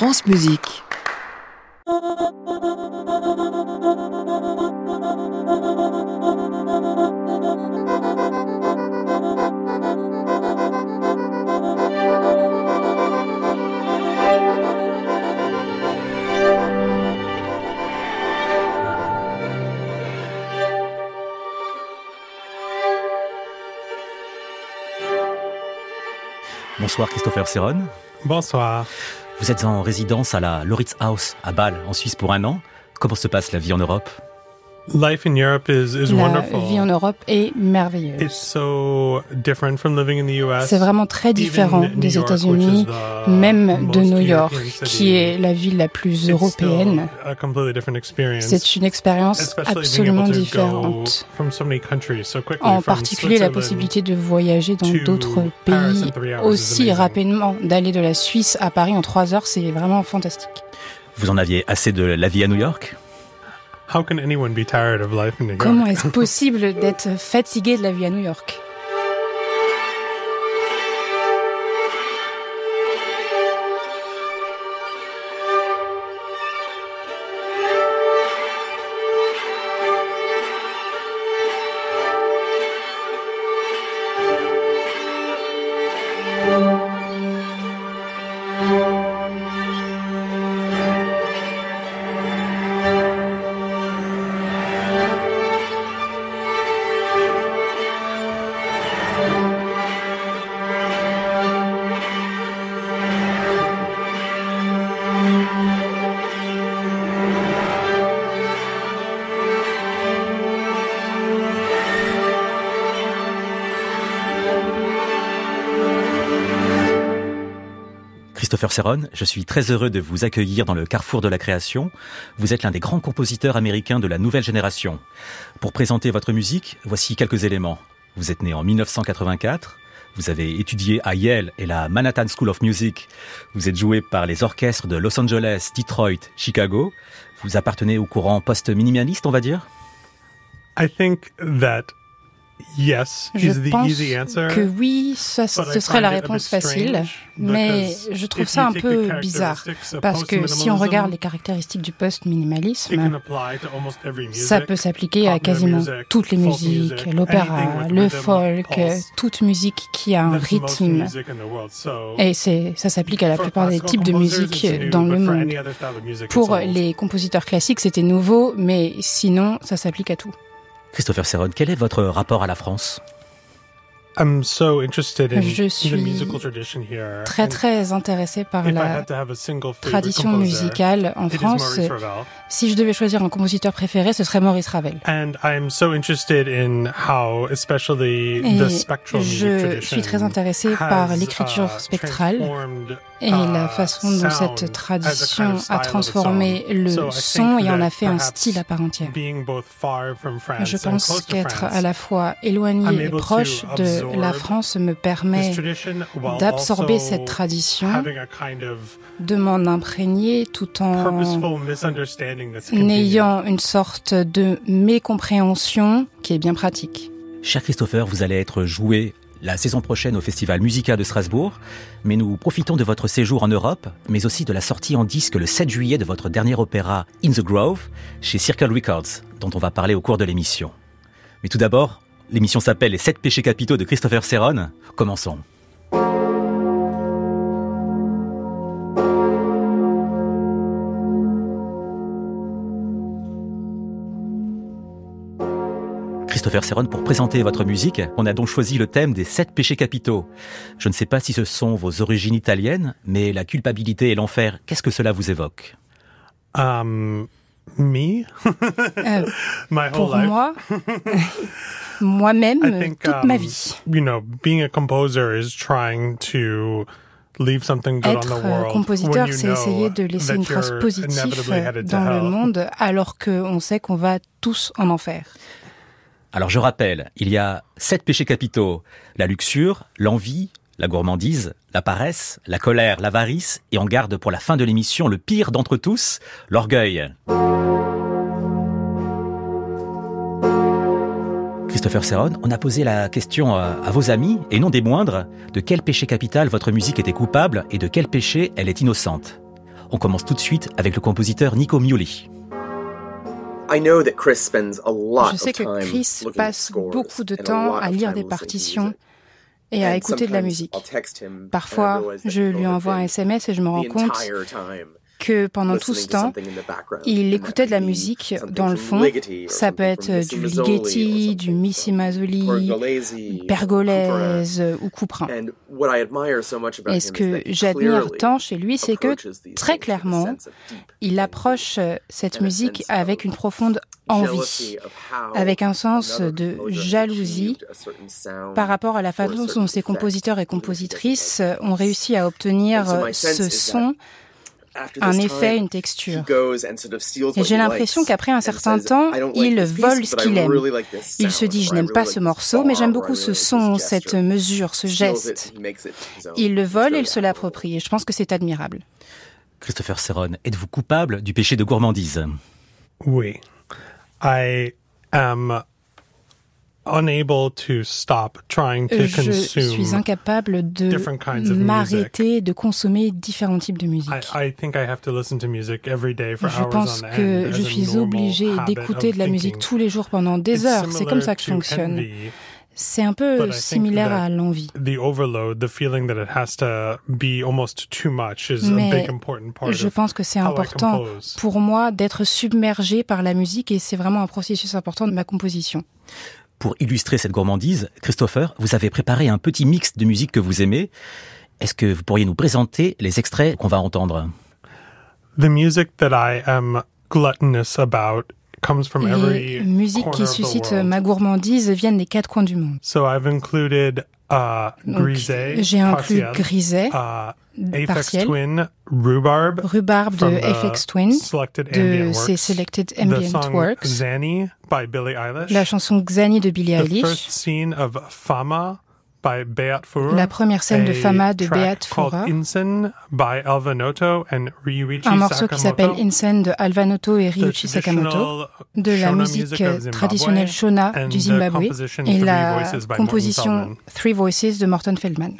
France Musique. Bonsoir Christopher Serron. Bonsoir. Vous êtes en résidence à la Loritz House à Bâle, en Suisse pour un an. Comment se passe la vie en Europe? Life in Europe is, is La wonderful. vie en Europe est It's merveilleuse. so different from living in the US. C'est vraiment très différent Even New des York, États-Unis, which is the même de most New York, European city. qui est la ville la plus It's européenne. still a completely different experience. C'est une expérience absolument différente. from so many countries so quickly, En particulier la possibilité de voyager dans to d'autres pays aussi rapidement, d'aller de la Suisse à Paris en trois heures, c'est vraiment fantastique. Vous en aviez assez de la vie à New York? How can anyone be tired of life in New York? Comment est-ce possible d'être fatigué de la vie à New York? Christopher Serron, je suis très heureux de vous accueillir dans le carrefour de la création. Vous êtes l'un des grands compositeurs américains de la nouvelle génération. Pour présenter votre musique, voici quelques éléments. Vous êtes né en 1984. Vous avez étudié à Yale et la Manhattan School of Music. Vous êtes joué par les orchestres de Los Angeles, Detroit, Chicago. Vous appartenez au courant post-minimaliste, on va dire? I think that yes Je is the pense easy answer. que oui, ça, but I ce serait la réponse facile, mais je trouve ça un peu bizarre. Parce que si on regarde les caractéristiques du post-minimalisme, ça peut s'appliquer à quasiment toutes les musiques, l'opéra, le folk, toute musique qui a un rythme. Et ça s'applique à la plupart des types de musique dans le monde. Pour les compositeurs classiques, c'était nouveau, mais sinon, ça s'applique à tout. Christopher Serron, quel est votre rapport à la France? I'm so interested in Je the suis musical tradition here. Très très intéressé par if I la had to have a single favorite tradition composer, musicale en France. Maurice Ravel. Si je devais choisir un compositeur préféré, ce serait Maurice Ravel. And I'm so interested in how, especially Et the spectral music je tradition suis très intéressé par has, l'écriture uh, spectrale transformed, et la uh, façon dont cette tradition a transformé le son et en a fait un style à part entière. being both far from France Je and pense qu'être à la fois éloigné et proche de la France me permet d'absorber cette tradition, de m'en imprégner tout en convenient. une sorte de mécompréhension qui est bien pratique. Cher Christopher, vous allez être joué la saison prochaine au Festival Musica de Strasbourg, mais nous profitons de votre séjour en Europe, mais aussi de la sortie en disque le 7 juillet de votre dernier opéra In the Grove chez Circle Records, dont on va parler au cours de l'émission. Mais tout d'abord, l'émission s'appelle Les 7 péchés capitaux de Christopher Serron. Commençons. Christopher Serron, pour présenter votre musique, on a donc choisi le thème des sept péchés capitaux. Je ne sais pas si ce sont vos origines italiennes, mais la culpabilité et l'enfer, qu'est-ce que cela vous évoque? Um, me, Euh, my whole pour life. moi, moi-même, think toute ma um, vie. you know, being a composer is trying to leave something good Être on the euh, world. compositeur, c'est essayer de laisser une trace positive to dans le monde, alors qu'on sait qu'on va tous en enfer. Alors je rappelle, il y a sept péchés capitaux. La luxure, l'envie, la gourmandise, la paresse, la colère, l'avarice, et on garde pour la fin de l'émission le pire d'entre tous, l'orgueil. Christopher Serron, on a posé la question à, à vos amis, et non des moindres, de quel péché capital votre musique était coupable et de quel péché elle est innocente. On commence tout de suite avec le compositeur Nico Mioli. Je sais que Chris passe beaucoup de temps à lire des partitions et à écouter de la musique. Parfois, je lui envoie un SMS et je me rends compte que pendant tout ce temps, il écoutait de la musique dans le fond. Ça peut être du Ligeti, du Missy Mazzoli, Pergolese ou Couperin. Et ce que j'admire tant chez lui, c'est que très clairement, il approche cette musique avec une profonde envie, avec un sens de jalousie par rapport à la façon dont ses compositeurs et compositrices ont réussi à obtenir ce son un effet, une texture. Et j'ai l'impression qu'après un certain temps, il vole ce qu'il aime. Il se dit, je n'aime pas ce morceau, mais j'aime beaucoup ce son, cette mesure, ce geste. Il le vole et il se l'approprie. Et je pense que c'est admirable. Christopher Serron, êtes-vous coupable du péché de gourmandise? Oui. I am unable to stop trying to je suis incapable de m'arrêter de consommer différents types de musique. I, think I have to listen to music every day for je pense que je suis obligé d'écouter de la musique tous les jours pendant des heures. C'est comme ça que je fonctionne. C'est un peu similaire à l'envie. Mais je pense que c'est important pour moi d'être submergé par la musique et c'est vraiment un processus important de ma composition. Pour illustrer cette gourmandise, Christopher, vous avez préparé un petit mix de musique que vous aimez. Est-ce que vous pourriez nous présenter les extraits qu'on va entendre? The music that I am gluttonous about les musiques qui suscitent ma gourmandise viennent des quatre coins du monde. So I've included uh, J'ai inclus Griset, uh, partiel, Twin, Rhubarb, Rhubarb de Aphex Twin, de ses Selected Ambient Works, Xani by Billie Eilish, la chanson Xani de Billie Eilish, the first scene of Fama la première scène de Fama de Beat Fura, un morceau qui s'appelle Insen de Alvanoto et Ryuichi Sakamoto, de la musique traditionnelle Shona du Zimbabwe et la composition Three Voices de Morton Feldman.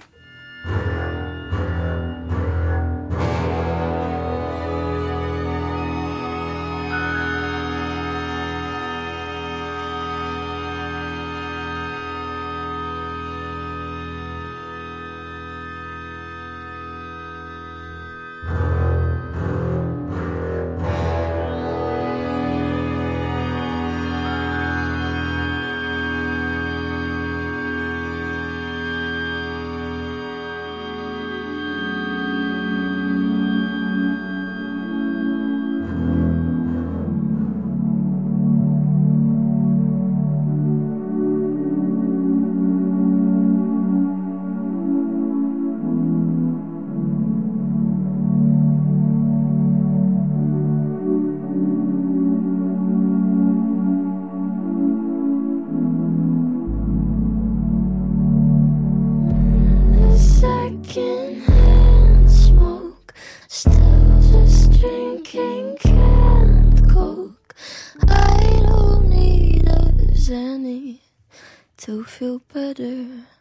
to feel better.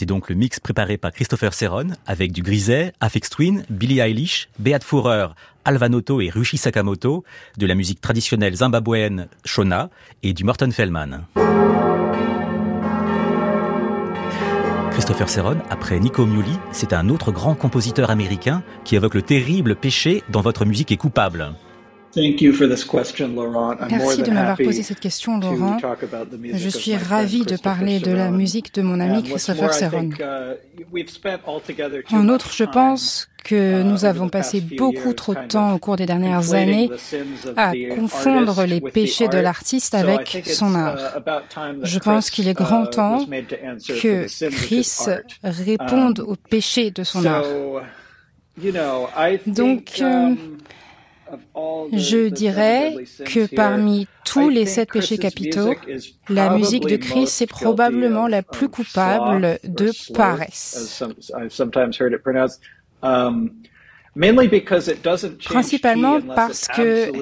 C'était donc le mix préparé par Christopher Serron avec du Griset, Afex Twin, Billie Eilish, Beat Fourer, Alvanoto et Rushi Sakamoto, de la musique traditionnelle zimbabwéenne Shona et du Morton Feldman. Christopher Serron, après Nico Muhly, c'est un autre grand compositeur américain qui évoque le terrible péché dont votre musique est coupable. Merci de m'avoir posé cette question, Laurent. Je suis ravi de parler de la musique de mon ami Christopher Serron. Uh, en outre, je pense que uh, nous avons passé beaucoup trop de temps au cours des dernières années à confondre les péchés de l'artiste avec son art. Uh, je pense qu'il est grand temps que Chris réponde um, aux péchés de son art. Donc, euh, je dirais que parmi tous les sept péchés capitaux, la musique de Chris est probablement la plus coupable de paresse. Principalement parce que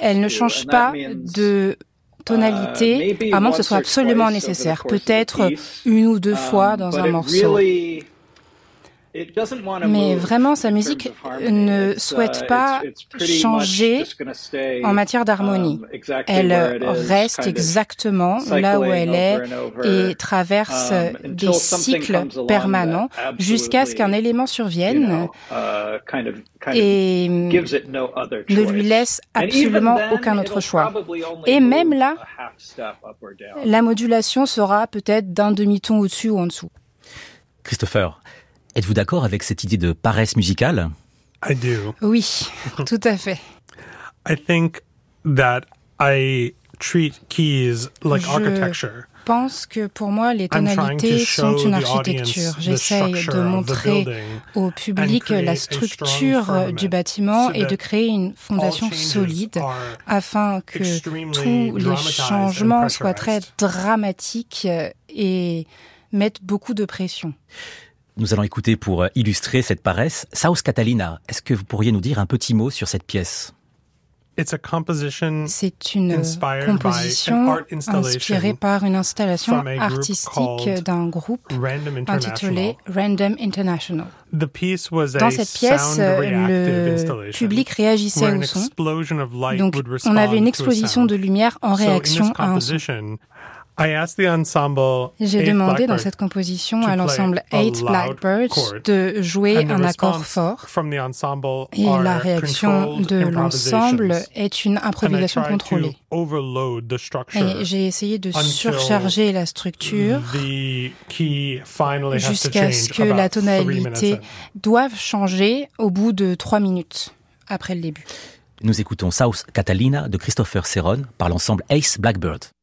elle ne change pas de tonalité, à moins que ce soit absolument nécessaire. Peut-être une ou deux fois dans un morceau. Mais vraiment, sa musique ne uh, souhaite pas changer en matière d'harmonie. Um, elle reste exactement là où elle est et traverse um, des cycles permanents jusqu'à ce qu'un élément survienne uh, et ne lui laisse absolument aucun autre choix. Et même là, la modulation sera peut-être d'un demi-ton au-dessus ou en dessous. Christopher, Êtes-vous d'accord avec cette idée de paresse musicale? I do. Oui, tout à fait. I think that I treat keys like Je architecture. pense que pour moi, les tonalités sont une architecture. J'essaye de montrer au public la structure du bâtiment et de créer une fondation solide afin que tous les changements soient très dramatiques et mettent beaucoup de pression. Nous allons écouter pour euh, illustrer cette paresse South Catalina. Est-ce que vous pourriez nous dire un petit mot sur cette pièce? C'est une composition inspirée par une installation artistique d'un groupe intitulé Random International. Dans cette pièce, le public réagissait au son. Donc, on avait une explosion de lumière en réaction à un son. J'ai demandé dans cette composition à l'ensemble Eight Blackbirds de jouer un accord fort et la réaction de l'ensemble est une improvisation contrôlée. Et j'ai essayé de surcharger la structure jusqu'à ce que la tonalité doive changer au bout de trois minutes après le début. Nous écoutons South Catalina de Christopher Serron par l'ensemble Ace Blackbird.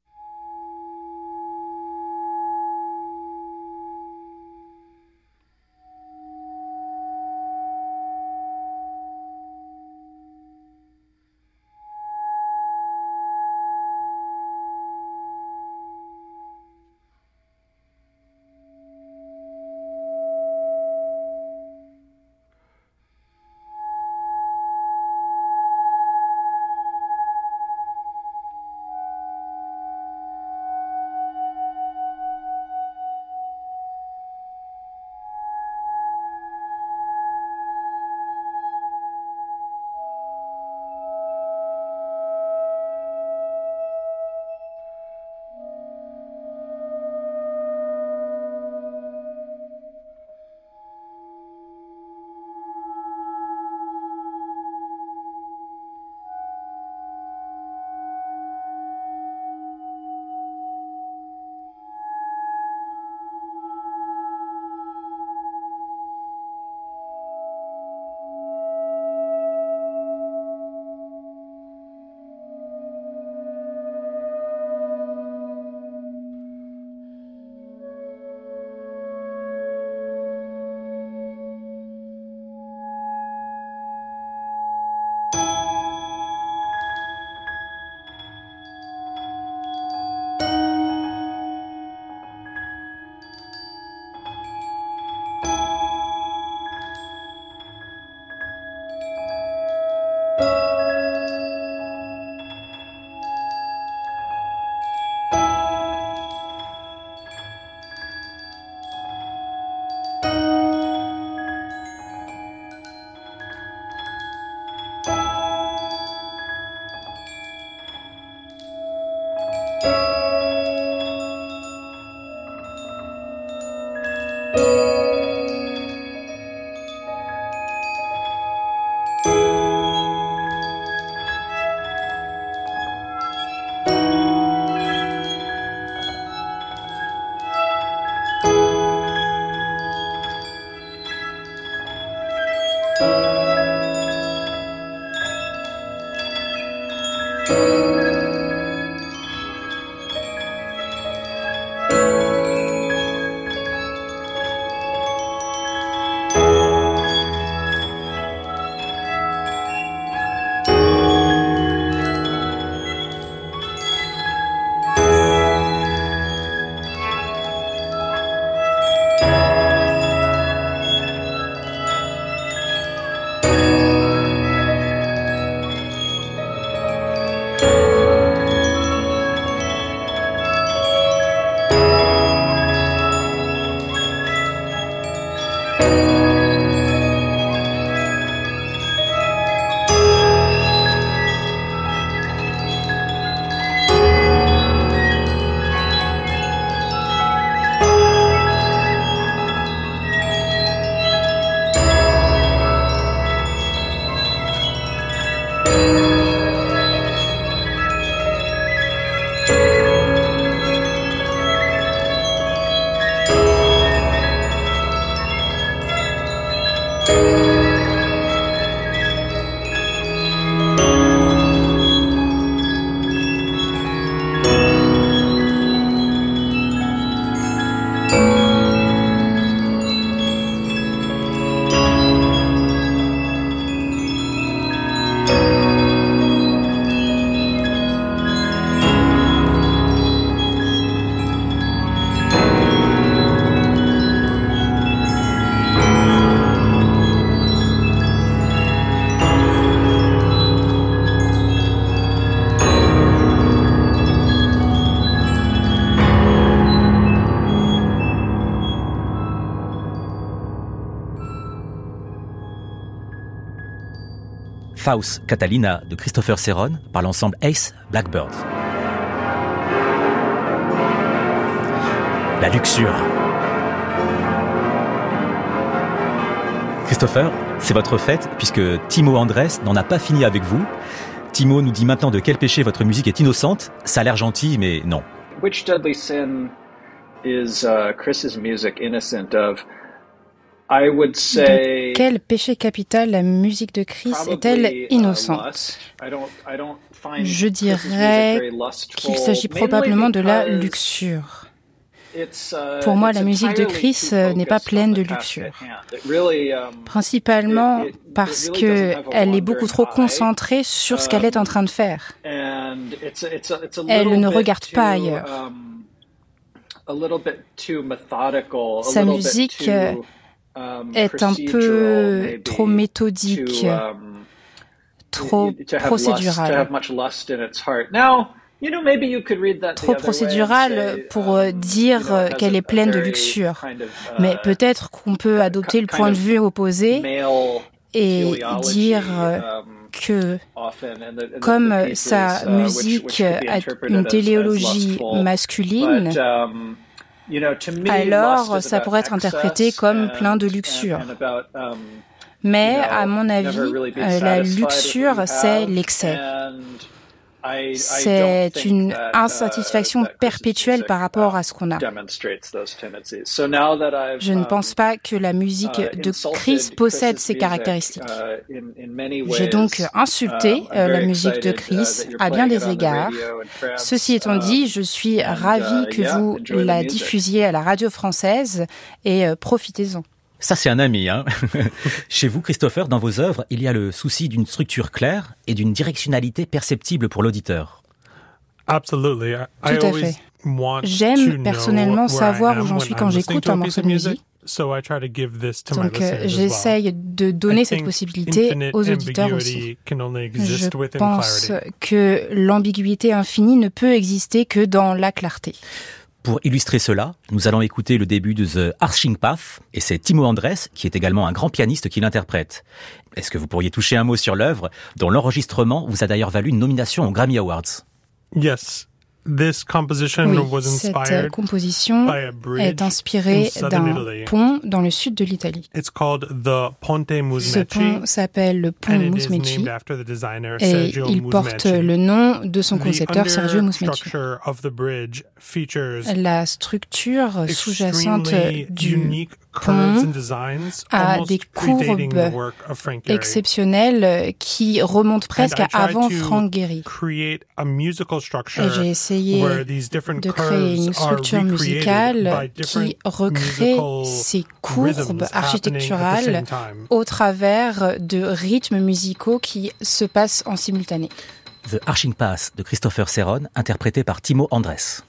Catalina de Christopher Serron par l'ensemble Ace Blackbird. La luxure. Christopher, c'est votre fête puisque Timo Andrés n'en a pas fini avec vous. Timo nous dit maintenant de quel péché votre musique est innocente. Ça a l'air gentil, mais non. Which deadly sin is uh, Chris's music innocent of? De quel péché capital la musique de Christ est-elle uh, innocente Je dirais qu'il s'agit probablement de la luxure. Uh, Pour moi, la musique de Christ euh, n'est pas pleine de luxure. Um, Principalement parce qu'elle est beaucoup trop concentrée sur ce qu'elle est en train de faire. Elle ne regarde pas ailleurs. Um, Sa musique euh, est un peu trop méthodique, um, trop procédural. Trop procédural pour uh, dire qu'elle est pleine de luxure. Mais uh, peut-être qu'on peut adopter le point de vue opposé et dire um, que comme sa musique a une téléologie masculine, alors ça pourrait être interprété comme plein de luxure. Um, Mais à mon avis, euh, la luxure, c'est l'excès. C'est une uh, insatisfaction perpétuelle par rapport à ce qu'on a. Je ne pense um, pas que la musique uh, de Chris possède ces caractéristiques. Uh, J'ai donc insulté euh, la musique de Chris à bien des égards. Ceci étant dit, je suis ravi que vous la diffusiez à la radio française et euh, profitez-en. Ça, c'est un ami. Hein Chez vous, Christopher, dans vos œuvres, il y a le souci d'une structure claire et d'une directionnalité perceptible pour l'auditeur. Absolutely. Tout à fait. J'aime personnellement savoir où j'en suis quand j'écoute un morceau de musique. Donc euh, j'essaye de donner cette possibilité aux auditeurs aussi. Je pense que l'ambiguïté infinie ne peut exister que dans la clarté. Pour illustrer cela, nous allons écouter le début de The Arching Path, et c'est Timo Andrés, qui est également un grand pianiste, qui l'interprète. Est-ce que vous pourriez toucher un mot sur l'œuvre, dont l'enregistrement vous a d'ailleurs valu une nomination aux Grammy Awards? Yes, This composition oui, cette composition est inspirée d'un pont dans le sud de l'Italie. Ce pont s'appelle le pont Musmeci et il porte le nom de son concepteur Sergio Musmeci. La structure sous-jacente du répond à des courbes exceptionnelles qui remontent presque à avant Frank Gehry. Et j'ai essayé de créer une structure musicale qui recrée ces courbes architecturales au travers de rythmes musicaux qui se passent en simultané. The Arching Pass de Christopher Serron, interprété par Timo Andres.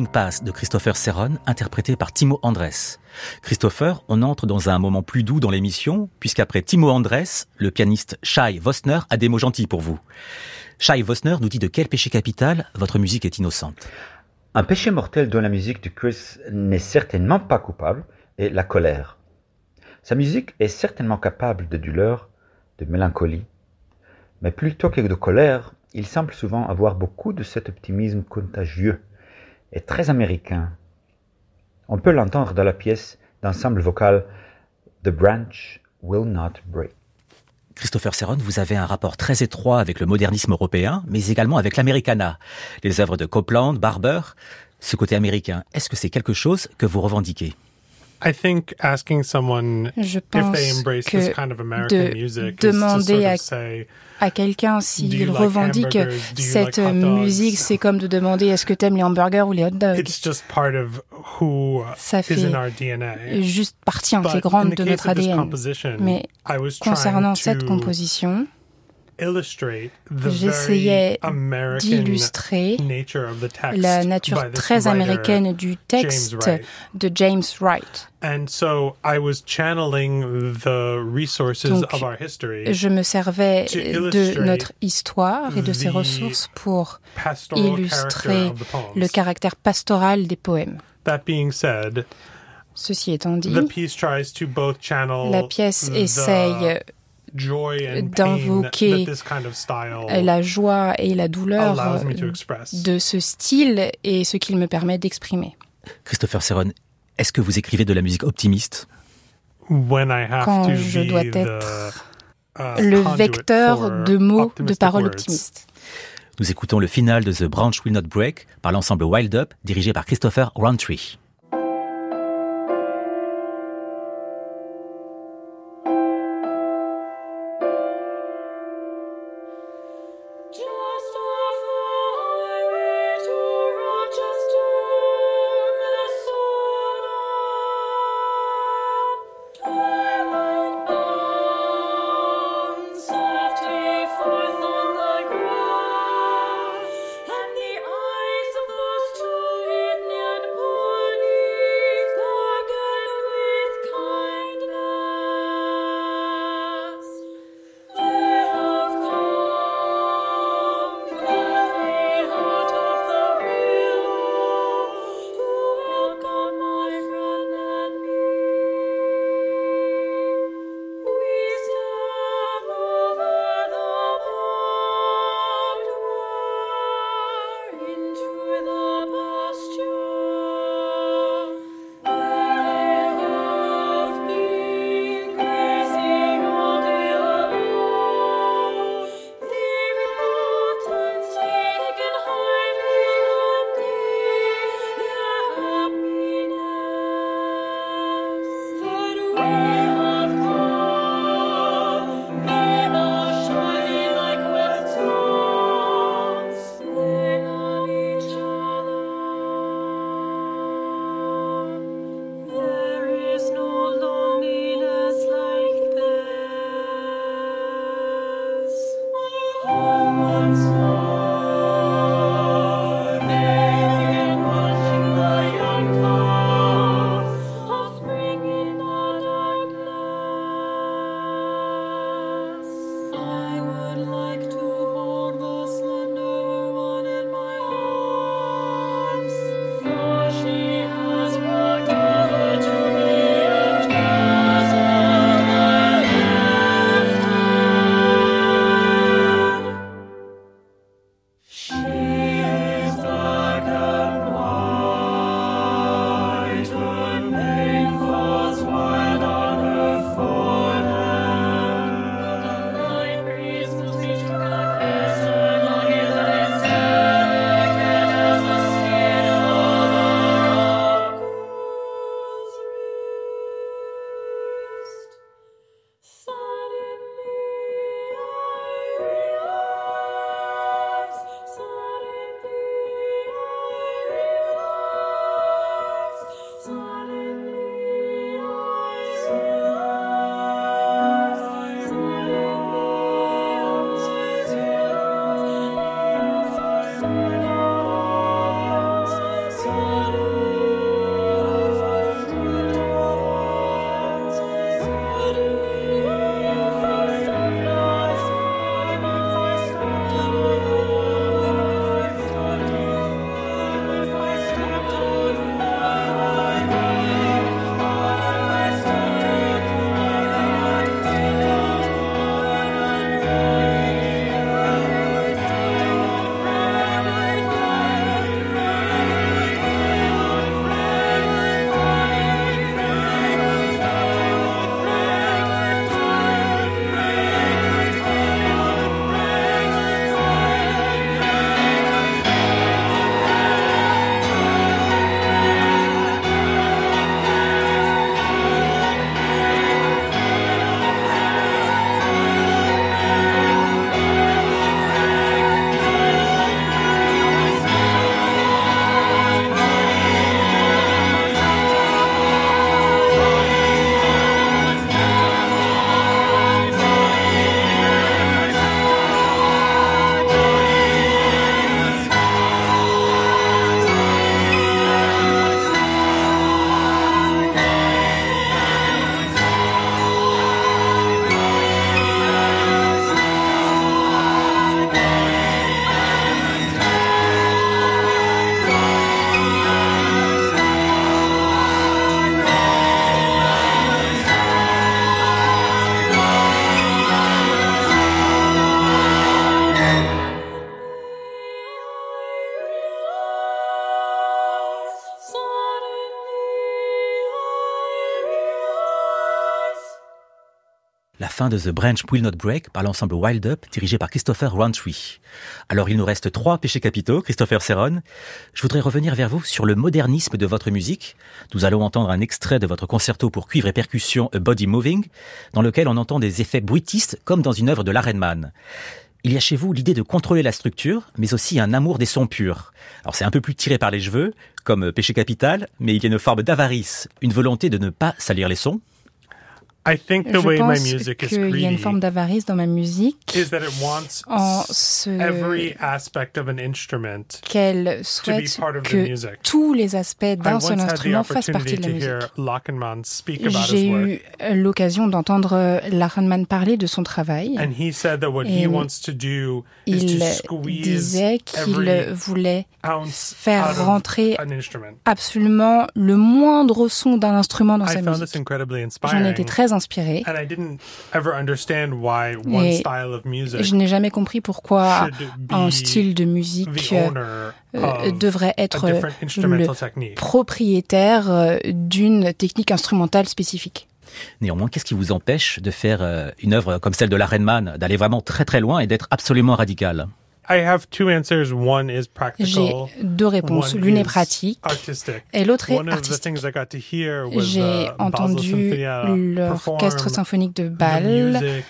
Pass de Christopher Serron, interprété par Timo Andres. Christopher, on entre dans un moment plus doux dans l'émission, puisqu'après Timo Andres, le pianiste Shai Vosner a des mots gentils pour vous. Shai Vosner nous dit de quel péché capital votre musique est innocente. Un péché mortel dont la musique de Chris n'est certainement pas coupable est la colère. Sa musique est certainement capable de douleur, de mélancolie, mais plutôt que de colère, il semble souvent avoir beaucoup de cet optimisme contagieux et très américain. On peut l'entendre dans la pièce d'ensemble vocal The Branch Will Not Break. Christopher Serron, vous avez un rapport très étroit avec le modernisme européen, mais également avec l'Americana. Les œuvres de Copland, Barber, ce côté américain, est-ce que c'est quelque chose que vous revendiquez? I think asking someone Je pense if they embrace que this kind of American de music demander is to à, sort of say, à quelqu'un s'il like revendique cette like musique, c'est comme de demander est-ce que t'aimes les hamburgers ou les hot dogs? it's just part of who Ça is fait in our DNA. juste partie intégrante de notre ADN. Mais concernant cette composition, j'essayais d'illustrer nature of the text la nature très américaine du texte de James Wright. And so I was channeling the resources Donc, of our history, Je me servais de notre histoire et de ses ressources pour illustrer le caractère pastoral des poèmes. That being said, Ceci étant dit, the piece tries to both channel la pièce essaye d'invoquer la joie et la douleur express. de ce style et ce qu'il me permet d'exprimer. Christopher Serron, est-ce que vous écrivez de la musique optimiste? When I have Quand to je be dois the, être uh, Le vecteur de mots, de paroles optimistes. Nous écoutons le final de The Branch Will Not Break par l'ensemble Wild Up, dirigé par Christopher Roundtree. De The Branch Will Not Break par l'ensemble Wild Up dirigé par Christopher Roundtree. Alors il nous reste trois péchés capitaux, Christopher Serron. Je voudrais revenir vers vous sur le modernisme de votre musique. Nous allons entendre un extrait de votre concerto pour cuivre et percussion A Body Moving, dans lequel on entend des effets bruitistes comme dans une œuvre de l'Arenman. Il y a chez vous l'idée de contrôler la structure, mais aussi un amour des sons purs. Alors c'est un peu plus tiré par les cheveux, comme péché capital, mais il y a une forme d'avarice, une volonté de ne pas salir les sons, I think the Je way my pense music is qu'il y a une forme d'avarice dans ma musique is that it wants en s- every ce aspect of an instrument. qu'elle to souhaite be part of the que music. tous les aspects d'un seul instrument fassent partie de la to musique. J'ai eu l'occasion d'entendre Lachenmann parler de son travail. and he said that what he wants to do is Il to squeeze disait qu'il voulait faire rentrer absolument le moindre son d'un instrument dans I sa musique. J'en étais très inspirée. and I didn't ever understand why one Et style of music Je n'ai jamais compris pourquoi should un be style de the musique owner euh, of devrait a être le instrumental technique. propriétaire euh, d'une technique instrumentale spécifique. Néanmoins, qu'est-ce qui vous empêche de faire euh, une œuvre comme celle de la Rainman, d'aller vraiment très très loin et d'être absolument radical? I have two answers. One is J'ai practical. deux réponses. L'une est is pratique artistic. et l'autre est One of the artistique. things I got to hear was J'ai Basel entendu l'orchestre symphonique de Bâle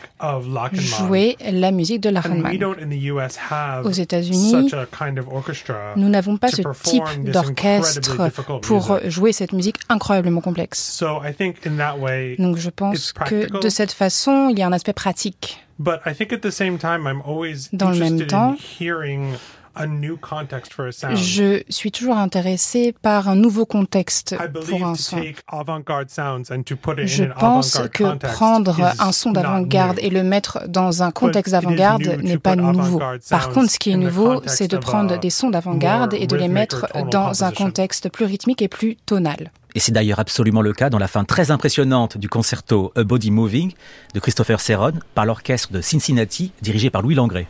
jouer la musique de And we Lachenmann. don't in the US have Aux États-Unis, such a kind of orchestra Nous n'avons pas to ce perform type this d'orchestre incredibly difficult pour jouer cette musique incroyablement complexe. So I think in that way, Donc je pense que de cette façon, il y a un aspect pratique. But I think at the same time, I'm always Dans le même interested temps, in hearing a new context for a sound. Je suis toujours intéressée par un nouveau contexte I pour believe un to son. take avant-garde sounds and to put it Je in an pense avant-garde que context prendre is un son not d'avant-garde new. et le mettre dans un contexte d'avant-garde n'est pas nouveau. Par contre, ce qui est nouveau, c'est de prendre des sons d'avant-garde et de les mettre dans un contexte plus rythmique et plus tonal. Et c'est d'ailleurs absolument le cas dans la fin très impressionnante du concerto A Body Moving de Christopher Serron par l'orchestre de Cincinnati dirigé par Louis Langrée.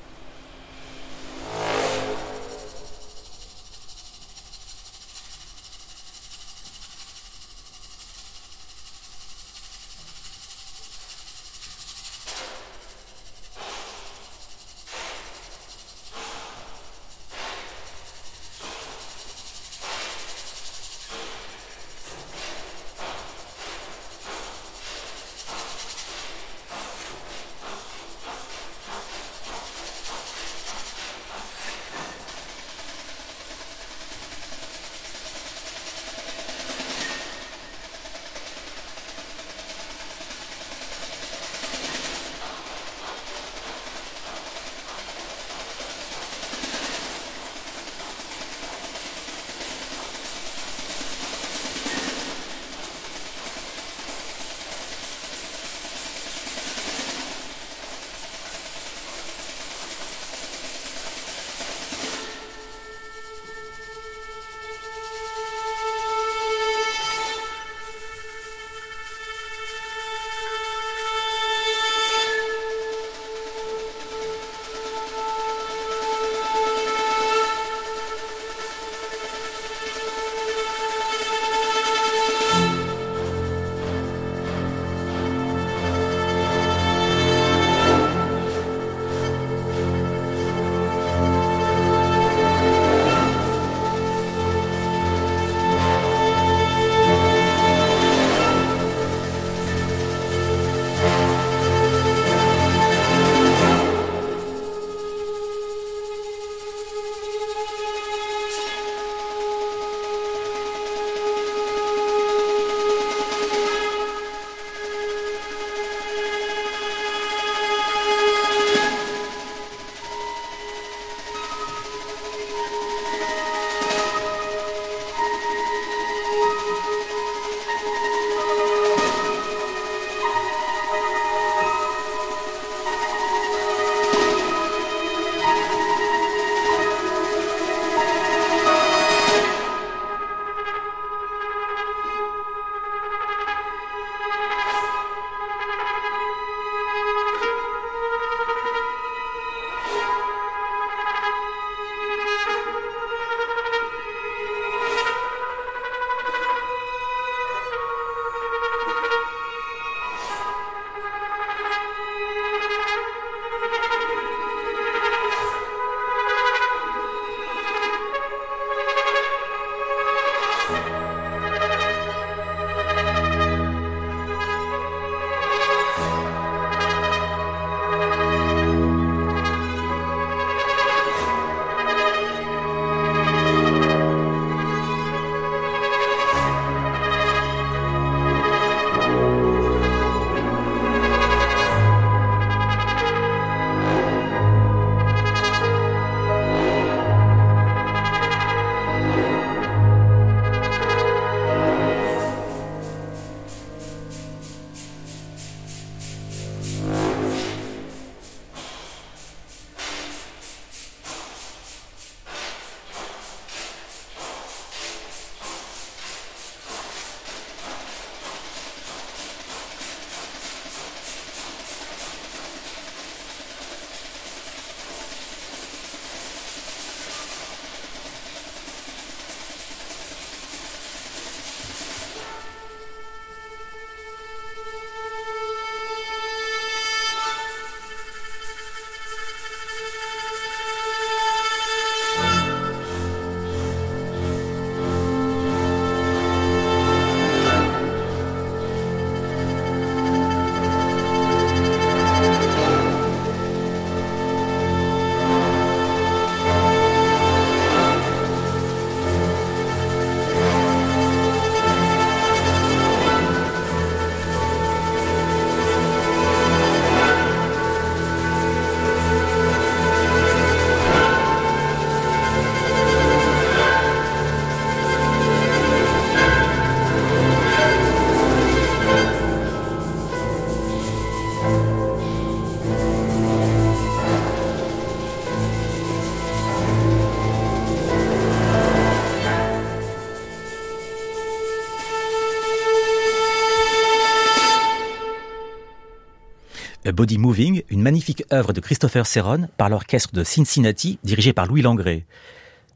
Body Moving, une magnifique œuvre de Christopher Serron par l'orchestre de Cincinnati dirigé par Louis Langrée.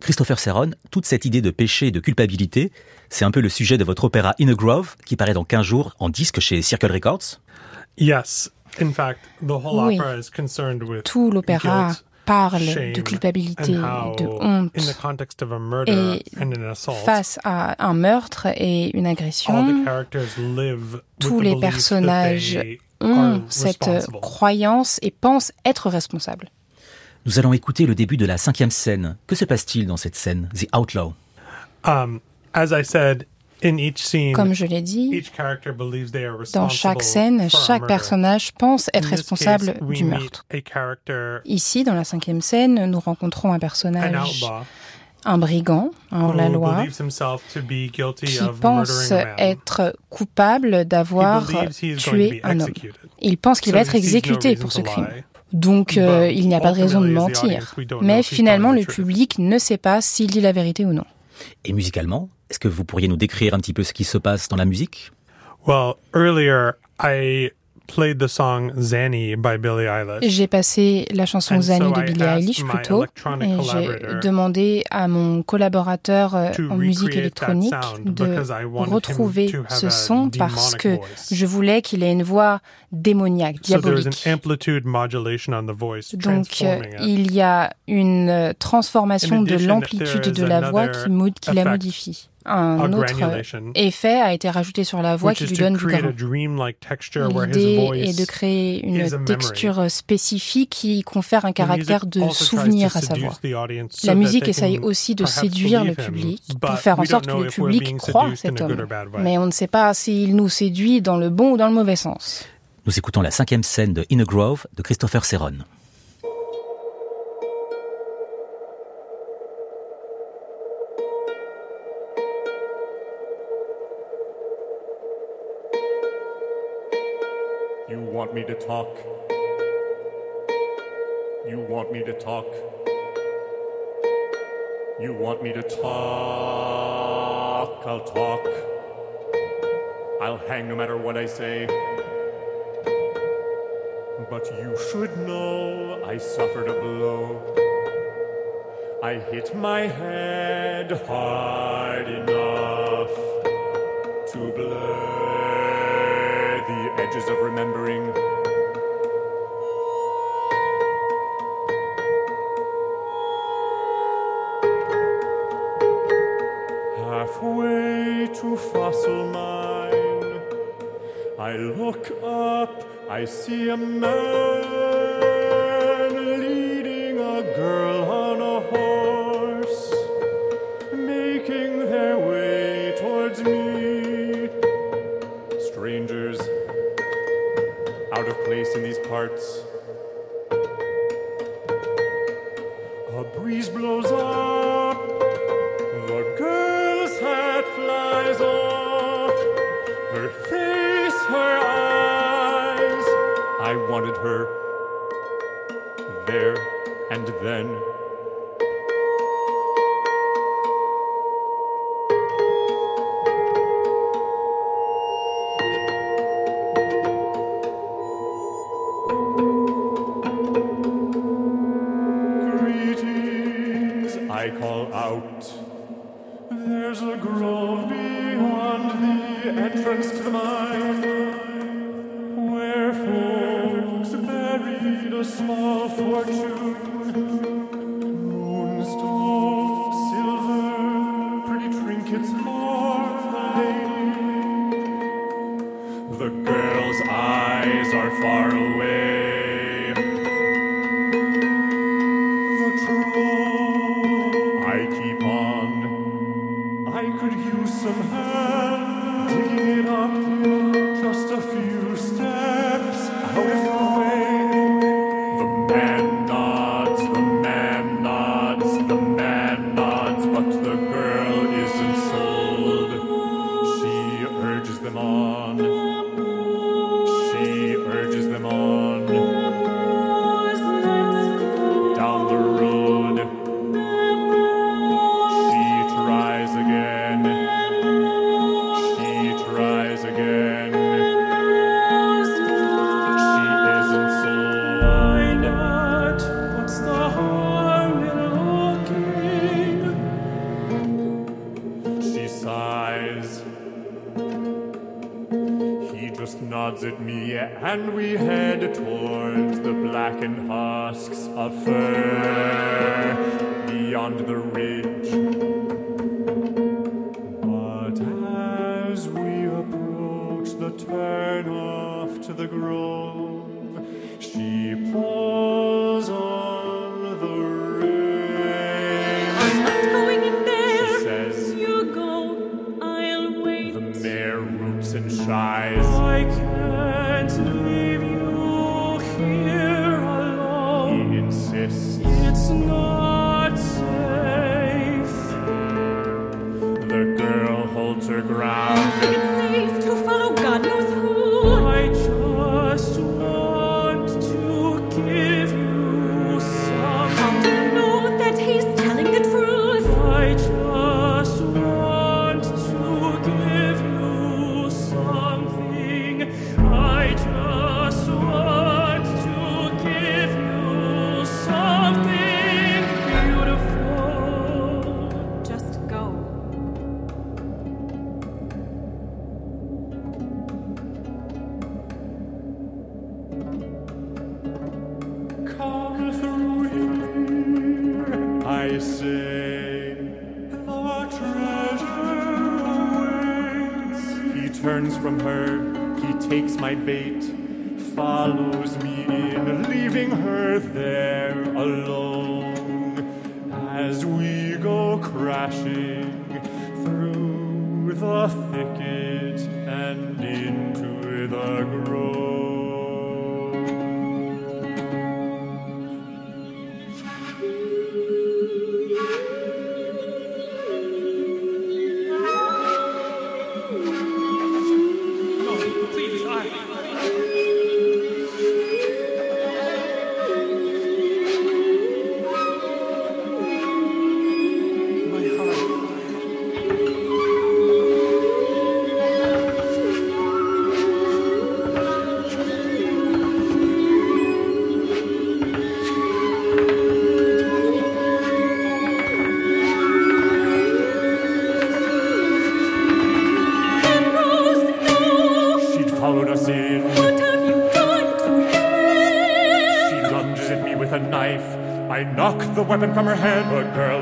Christopher Serron, toute cette idée de péché et de culpabilité, c'est un peu le sujet de votre opéra In a Grove qui paraît dans 15 jours en disque chez Circle Records. Yes. In fact, the whole Oui. opera is concerned with Tout l'opéra guilt, parle shame, de culpabilité, and how, de honte in the context of a murder et and an assault, face à un meurtre et une all agression. the characters live with Tous the les personnages they ont are cette responsible. croyance et pensent être responsables. Nous allons écouter le début de la cinquième scène. Que se passe-t-il dans cette scène, The Outlaw? Um, as I said, in each scene, Comme je l'ai dit, each character believes they are dans responsible chaque scène, chaque personnage pense être responsable du meurtre. Ici, dans la cinquième scène, nous rencontrons un an personnage, outlaw, un brigand, to be guilty qui pense être coupable He d'avoir believes he is going to tué be un homme. executed. Il pense qu'il va être exécuté reason pour to ce crime. Donc, euh, il n'y a pas de raison de mentir. Mais finalement, le public ne sait pas s'il dit la vérité ou non. Et musicalement, est-ce que vous pourriez nous décrire un petit peu ce qui se passe dans la musique? Well, earlier I played the song Zanny by Billie Eilish. J'ai passé la chanson Zanny de Billie Eilish my plus tôt electronic et j'ai demandé à mon collaborateur euh, en musique électronique de retrouver ce son parce que je voulais qu'il ait une voix démoniaque, diabolique. an amplitude modulation on the voice, Donc euh, il y a une euh, transformation de l'amplitude de la voix qui, la modifie. Un autre effet a été rajouté sur la voix qui lui donne du grain. L'idée est de créer une texture spécifique qui confère un The caractère music de souvenir to à sa voix. La musique essaye aussi de séduire le public pour faire en sorte que le public croit cet homme. Mais on ne sait pas s'il nous séduit dans le bon ou dans le mauvais sens. Nous écoutons la cinquième scène de In a Grove de Christopher Serron. Want me to talk? You want me to talk? You want me to talk? I'll talk. I'll hang no matter what I say. But you should know I suffered a blow. I hit my head hard enough to blur edges of remembering. Halfway to fossil mine, I look up, I see a man back and hide. crashing. weapon from her head. The girl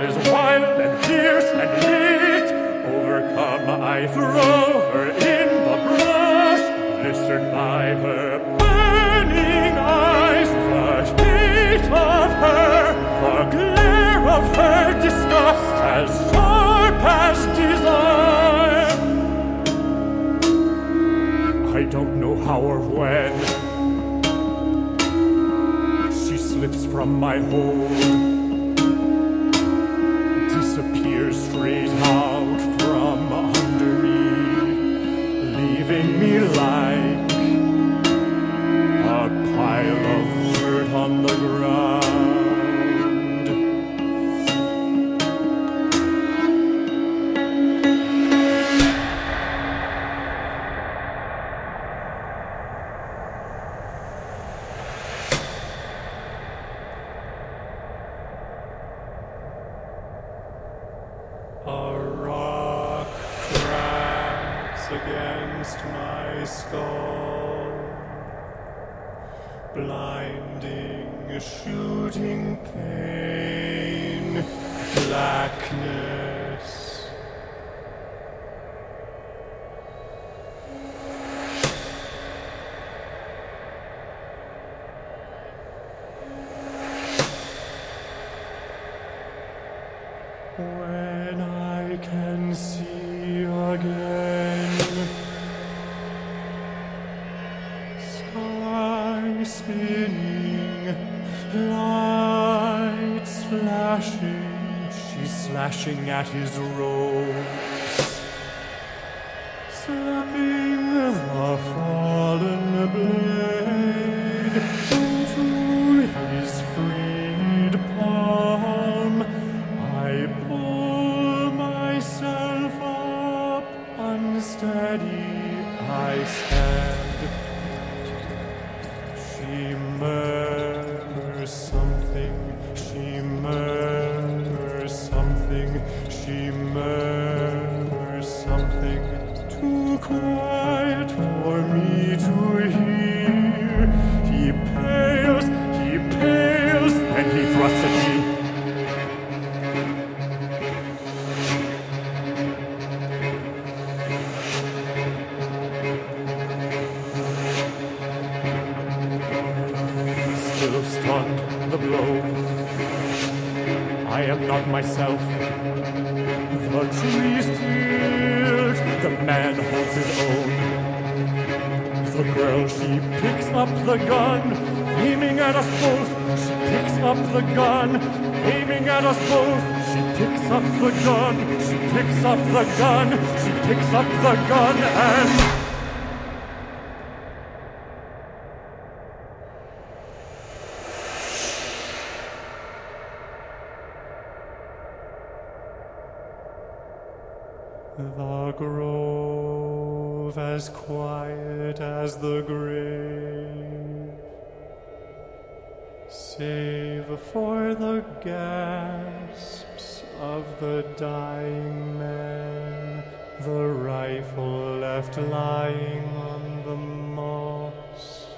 skull. Blinding, shooting pain, blackness. his role. Not myself. The tree steals, the man holds his own. The girl, she picks up the gun, aiming at us both. She picks up the gun, aiming at us both. She picks up the gun, she picks up the gun, she picks up the gun and. As quiet as the grave, save for the gasps of the dying man, the rifle left lying on the moss.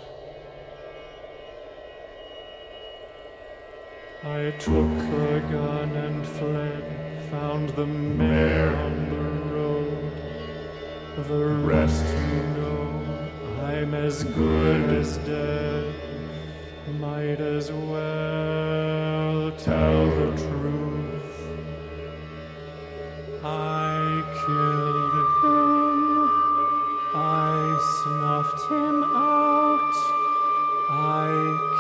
I took the gun and fled, found the mare on the. The rest you know, I'm as good as dead. Might as well tell the truth. I killed him. I snuffed him out. I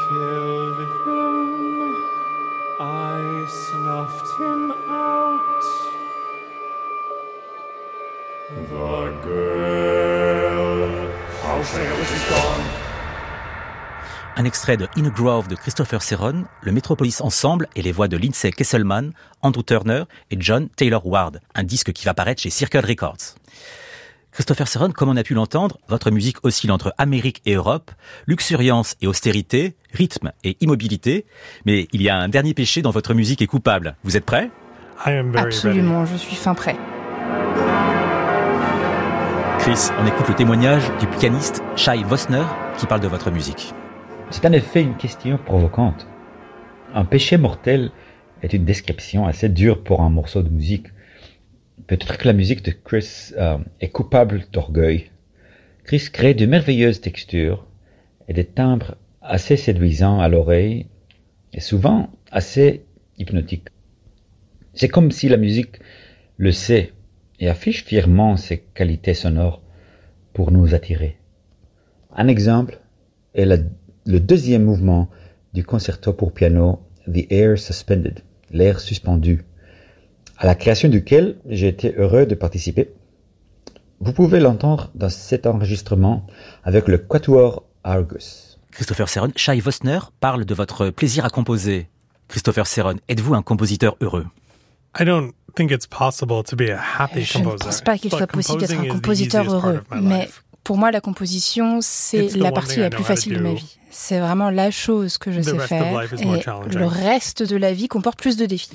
killed him. I snuffed him out. The girl, how shall she's gone? Un extrait de In a Grove de Christopher Serron, le Metropolis Ensemble et les voix de Lindsay Kesselman, Andrew Turner et John Taylor Ward, un disque qui va paraître chez Circle Records. Christopher Serron, comme on a pu l'entendre, votre musique oscille entre Amérique et Europe, luxuriance et austérité, rythme et immobilité, mais il y a un dernier péché dont votre musique est coupable. Vous êtes prêt I am very Absolument, je suis fin prêt. Chris, on écoute le témoignage du pianiste Shai Vosner qui parle de votre musique. C'est en effet une question provocante. Un péché mortel est une description assez dure pour un morceau de musique. Peut-être que la musique de Chris euh, est coupable d'orgueil. Chris crée de merveilleuses textures et des timbres assez séduisants à l'oreille et souvent assez hypnotiques. C'est comme si la musique le sait et affiche fièrement ses qualités sonores pour nous attirer. Un exemple est la- le deuxième mouvement du concerto pour piano The Air Suspended, l'air suspendu, à la création duquel j'ai été heureux de participer. Vous pouvez l'entendre dans cet enregistrement avec le Quatuor Argus. Christopher Serron, Shai Vosner parle de votre plaisir à composer. Christopher Serron, êtes-vous un compositeur heureux? I don't think it's possible to be a happy Je ne composer. pense pas qu'il but soit possible d'être un is the compositeur heureux, of my mais life. pour moi, la composition, c'est It's the la one partie thing I la know plus how to facile de ma vie. C'est vraiment la chose que je The sais rest of faire. life is more Et challenging. le reste de la vie comporte plus de défis.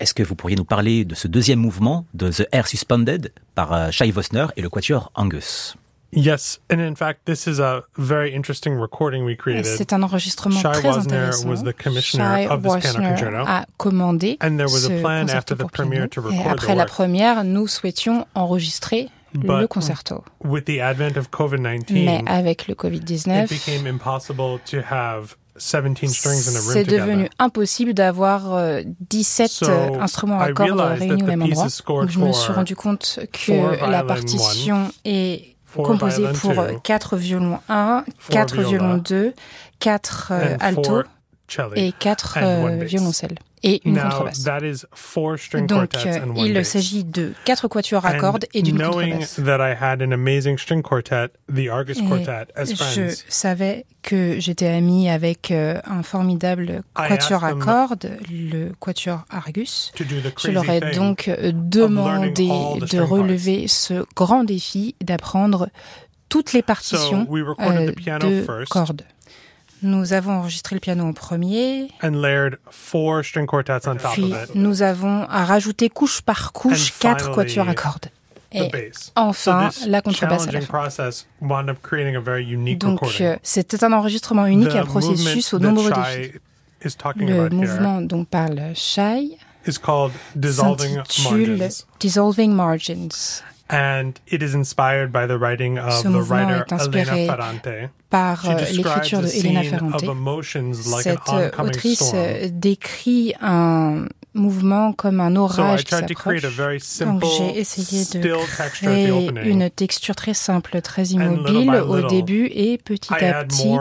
Est-ce que vous pourriez nous parler de ce deuxième mouvement de The Air Suspended par euh, Shai Vosner et le quatuor Angus? Yes, and in fact, this is a very interesting recording we created. C'est un enregistrement Shai très Wozner intéressant. was the commissioner Shai of this piano Wozner concerto. a commandé And there was a ce plan concerto after the piano. premiere to Et record the après la work. première, nous souhaitions enregistrer le But concerto. with the advent of COVID-19, Mais avec le it Covid-19, became impossible to have 17 strings in a room c'est devenu impossible d'avoir euh, 17 So, euh, instruments à cordes réunis au the même endroit. Donc, je me suis rendu compte que la partition est violin pour two, 4 violons 1, four 4 viola, violons 2, 4 and altos et 4 and one bass. violoncelles et une contrebasse. that is four string Donc, euh, and one il s'agit de 4 quatuors à cordes et d'une knowing contrebasse. that I had an amazing string quartet, the Argus Et Quartet, as je savais que j'étais amie avec euh, un formidable quatuor à cordes, le quatuor Argus. Je leur ai donc euh, demandé de relever ce grand défi d'apprendre toutes les partitions So we recorded euh, the piano de first. cordes. Nous avons enregistré le piano en premier. And layered four string quartets on top Puis of it. nous avons à rajouter couche par couche And quatre finally, quatuors à cordes. Et enfin, so la contrebasse à la fin. Donc euh, c'était un enregistrement unique, un processus aux nombreux défis. Le here mouvement dont parle Shai s'intitule. Dissolving Margins And it is inspired by the writing of the writer est inspiré Elena Ferrante. par euh, l'écriture de Elena Ferrante. Cette autrice euh, décrit un mouvement comme un orage qui s'approche. Donc j'ai essayé de créer une texture très simple, très little immobile au début et petit à petit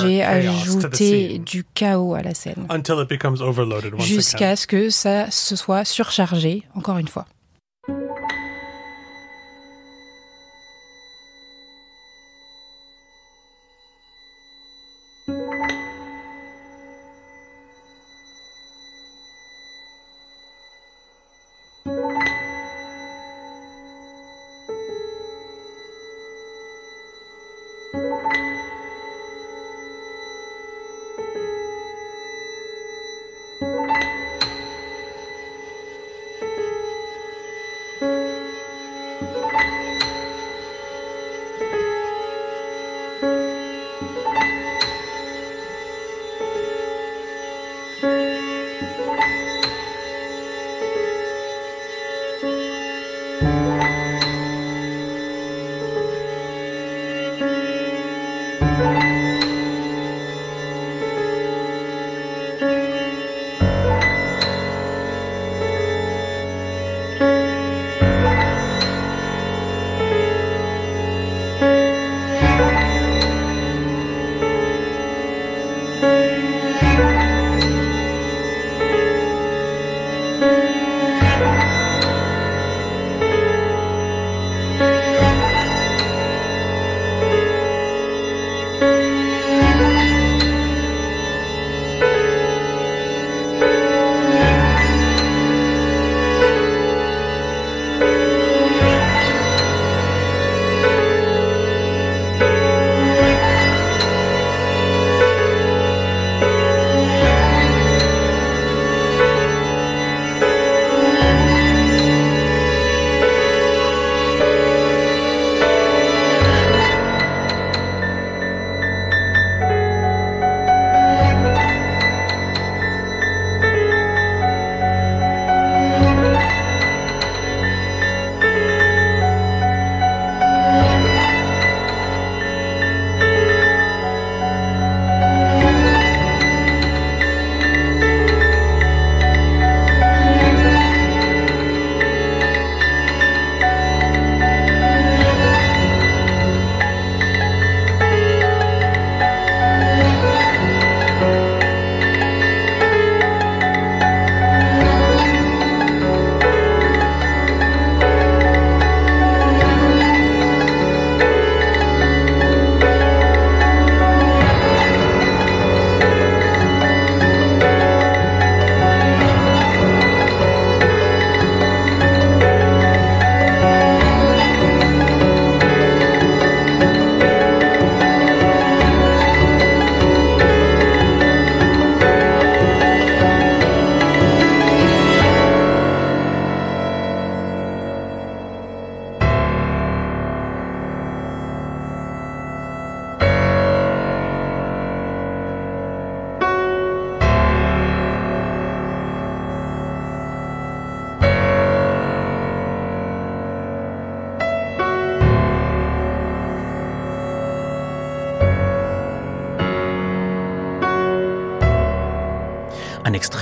j'ai ajouté du chaos à la scène until it becomes overloaded once again. jusqu'à ce que ça se soit surchargé encore une fois.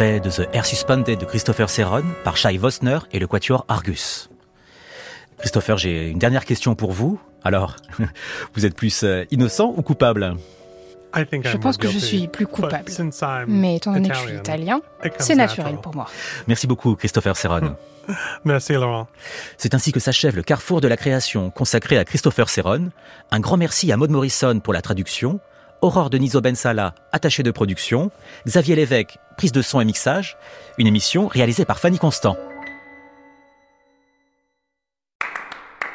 Extrait de The Air Suspended de Christopher Serron par Shai Vosner et le quatuor Argus. Christopher, j'ai une dernière question pour vous. Alors, vous êtes plus euh, innocent ou coupable? I think Je pense que je suis plus coupable. Mais étant donné que je suis italien, c'est naturel pour moi. Merci beaucoup, Christopher Serron. Merci Laurent. C'est ainsi que s'achève le carrefour de la création consacré à Christopher Serron. Un grand merci à Maud Morrison pour la traduction, Aurore Deniso Bensala, attachée de production, Xavier Lévesque, prise de son et mixage, une émission réalisée par Fanny Constant.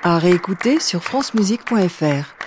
À réécouter sur francemusique.fr.